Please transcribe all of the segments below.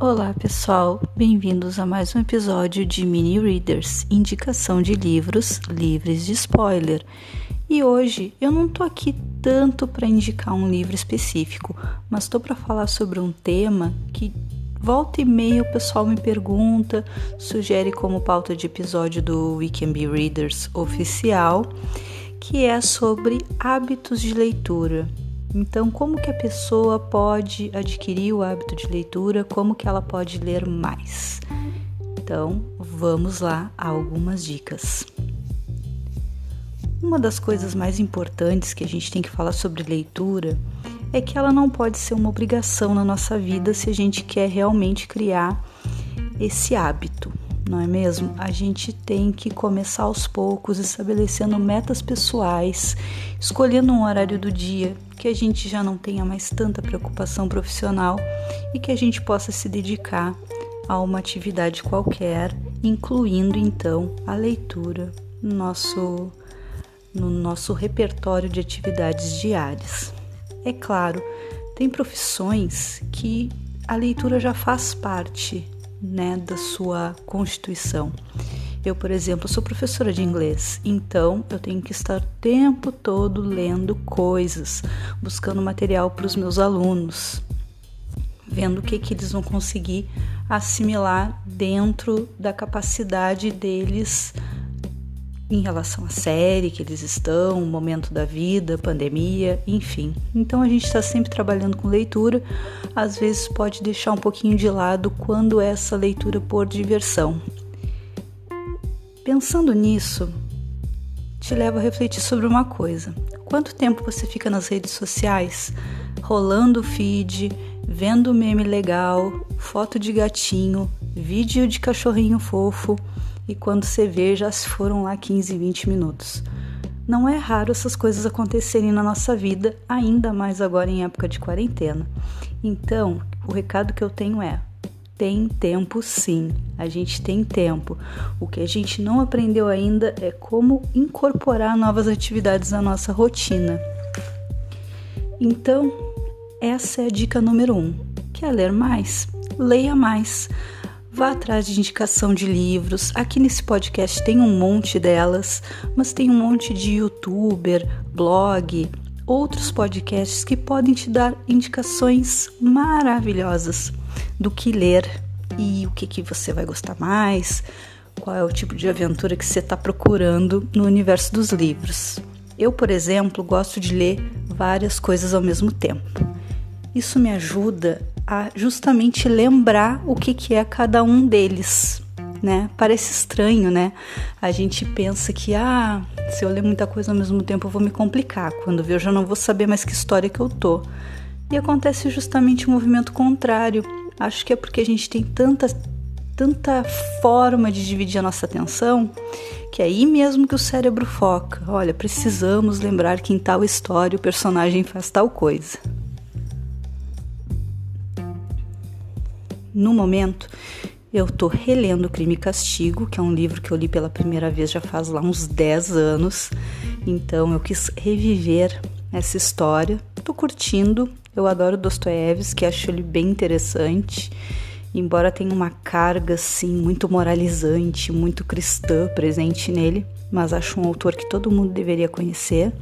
Olá pessoal, bem-vindos a mais um episódio de Mini Readers, indicação de livros livres de spoiler. E hoje eu não tô aqui tanto para indicar um livro específico, mas estou para falar sobre um tema que volta e meia o pessoal me pergunta, sugere como pauta de episódio do We Can Be Readers oficial, que é sobre hábitos de leitura. Então, como que a pessoa pode adquirir o hábito de leitura? Como que ela pode ler mais? Então, vamos lá a algumas dicas. Uma das coisas mais importantes que a gente tem que falar sobre leitura é que ela não pode ser uma obrigação na nossa vida se a gente quer realmente criar esse hábito não é mesmo? A gente tem que começar aos poucos, estabelecendo metas pessoais, escolhendo um horário do dia que a gente já não tenha mais tanta preocupação profissional e que a gente possa se dedicar a uma atividade qualquer, incluindo então a leitura no nosso, no nosso repertório de atividades diárias. É claro, tem profissões que a leitura já faz parte né, da sua constituição. Eu, por exemplo, sou professora de inglês, então eu tenho que estar o tempo todo lendo coisas, buscando material para os meus alunos, vendo o que, que eles vão conseguir assimilar dentro da capacidade deles em relação à série que eles estão, o momento da vida, pandemia, enfim. Então a gente está sempre trabalhando com leitura, às vezes pode deixar um pouquinho de lado quando é essa leitura por diversão. Pensando nisso, te levo a refletir sobre uma coisa. Quanto tempo você fica nas redes sociais, rolando o feed, vendo meme legal, foto de gatinho, vídeo de cachorrinho fofo? E quando você vê já se foram lá 15, 20 minutos. Não é raro essas coisas acontecerem na nossa vida, ainda mais agora em época de quarentena. Então, o recado que eu tenho é: tem tempo sim, a gente tem tempo. O que a gente não aprendeu ainda é como incorporar novas atividades na nossa rotina. Então, essa é a dica número um. Quer ler mais? Leia mais. Vá atrás de indicação de livros. Aqui nesse podcast tem um monte delas, mas tem um monte de youtuber, blog, outros podcasts que podem te dar indicações maravilhosas do que ler e o que, que você vai gostar mais, qual é o tipo de aventura que você está procurando no universo dos livros. Eu, por exemplo, gosto de ler várias coisas ao mesmo tempo. Isso me ajuda a justamente lembrar o que, que é cada um deles. Né? Parece estranho, né? A gente pensa que, ah, se eu ler muita coisa ao mesmo tempo eu vou me complicar. Quando ver eu já não vou saber mais que história que eu tô. E acontece justamente o movimento contrário. Acho que é porque a gente tem tanta, tanta forma de dividir a nossa atenção que é aí mesmo que o cérebro foca. Olha, precisamos lembrar que em tal história o personagem faz tal coisa. No momento, eu tô relendo Crime e Castigo, que é um livro que eu li pela primeira vez já faz lá uns 10 anos. Então eu quis reviver essa história. Tô curtindo. Eu adoro Dostoiévski, acho ele bem interessante. Embora tenha uma carga assim muito moralizante, muito cristã presente nele, mas acho um autor que todo mundo deveria conhecer.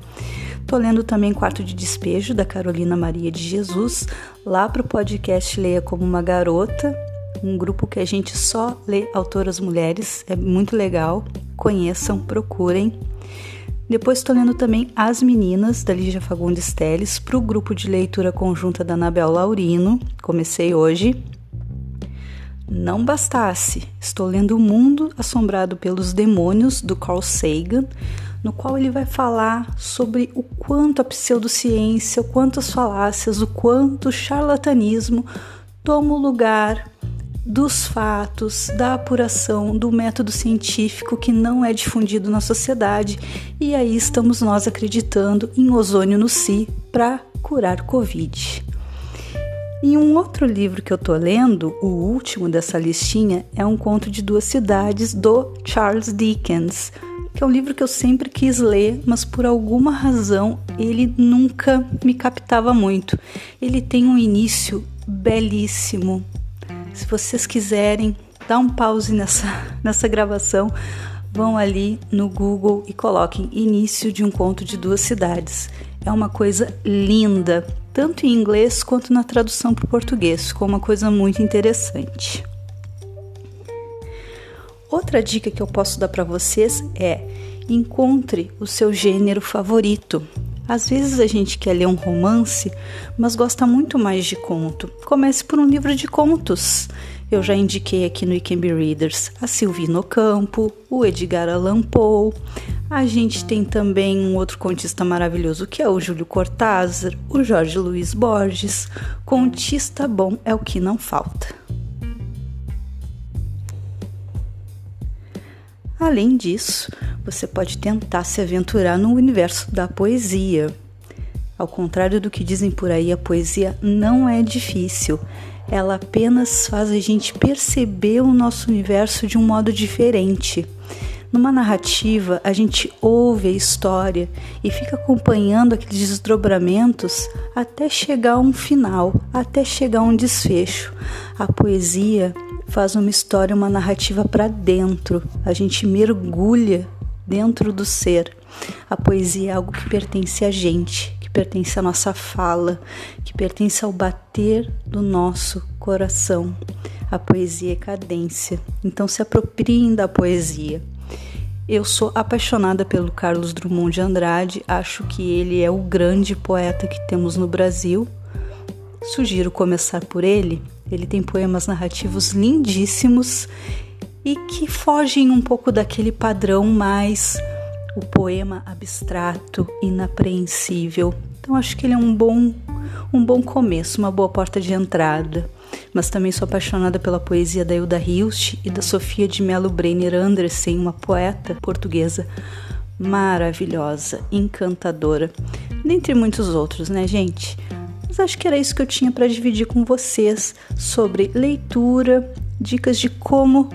Tô lendo também Quarto de Despejo, da Carolina Maria de Jesus, lá pro podcast Leia Como Uma Garota, um grupo que a gente só lê autoras mulheres, é muito legal. Conheçam, procurem. Depois estou lendo também As Meninas, da Lígia Fagundes Teles, para o grupo de leitura conjunta da Anabel Laurino. Comecei hoje. Não bastasse, estou lendo O Mundo Assombrado pelos Demônios, do Carl Sagan, no qual ele vai falar sobre o quanto a pseudociência, o quanto as falácias, o quanto o charlatanismo toma o lugar dos fatos, da apuração, do método científico que não é difundido na sociedade, e aí estamos nós acreditando em ozônio no si para curar Covid. E um outro livro que eu tô lendo, o último dessa listinha, é um conto de duas cidades do Charles Dickens, que é um livro que eu sempre quis ler, mas por alguma razão ele nunca me captava muito. Ele tem um início belíssimo, Se vocês quiserem, dá um pause nessa, nessa gravação, vão ali no Google e coloquem Início de um Conto de Duas Cidades. É uma coisa linda, tanto em inglês quanto na tradução para o português, ficou uma coisa muito interessante. Outra dica que eu posso dar para vocês é encontre o seu gênero favorito. Às vezes a gente quer ler um romance, mas gosta muito mais de conto. Comece por um livro de contos. Eu já indiquei aqui no Be Readers a Silvino Campo, o Edgar Allan Poe. A gente tem também um outro contista maravilhoso que é o Júlio Cortázar, o Jorge Luiz Borges. Contista bom é o que não falta. Além disso, você pode tentar se aventurar no universo da poesia. Ao contrário do que dizem por aí, a poesia não é difícil. Ela apenas faz a gente perceber o nosso universo de um modo diferente. Numa narrativa, a gente ouve a história e fica acompanhando aqueles desdobramentos até chegar a um final, até chegar a um desfecho. A poesia faz uma história, uma narrativa para dentro. A gente mergulha dentro do ser. A poesia é algo que pertence a gente, pertence à nossa fala, que pertence ao bater do nosso coração. A poesia é cadência. Então se apropriem da poesia. Eu sou apaixonada pelo Carlos Drummond de Andrade, acho que ele é o grande poeta que temos no Brasil. Sugiro começar por ele ele tem poemas narrativos lindíssimos e que fogem um pouco daquele padrão mais o poema abstrato, inapreensível. Então acho que ele é um bom um bom começo, uma boa porta de entrada. Mas também sou apaixonada pela poesia da Hilda Hilst e da Sofia de Mello Brenner Andersen, uma poeta portuguesa maravilhosa, encantadora, dentre muitos outros, né, gente? Mas acho que era isso que eu tinha para dividir com vocês sobre leitura, dicas de como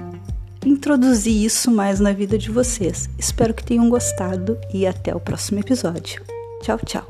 introduzir isso mais na vida de vocês. Espero que tenham gostado e até o próximo episódio. Tchau, tchau.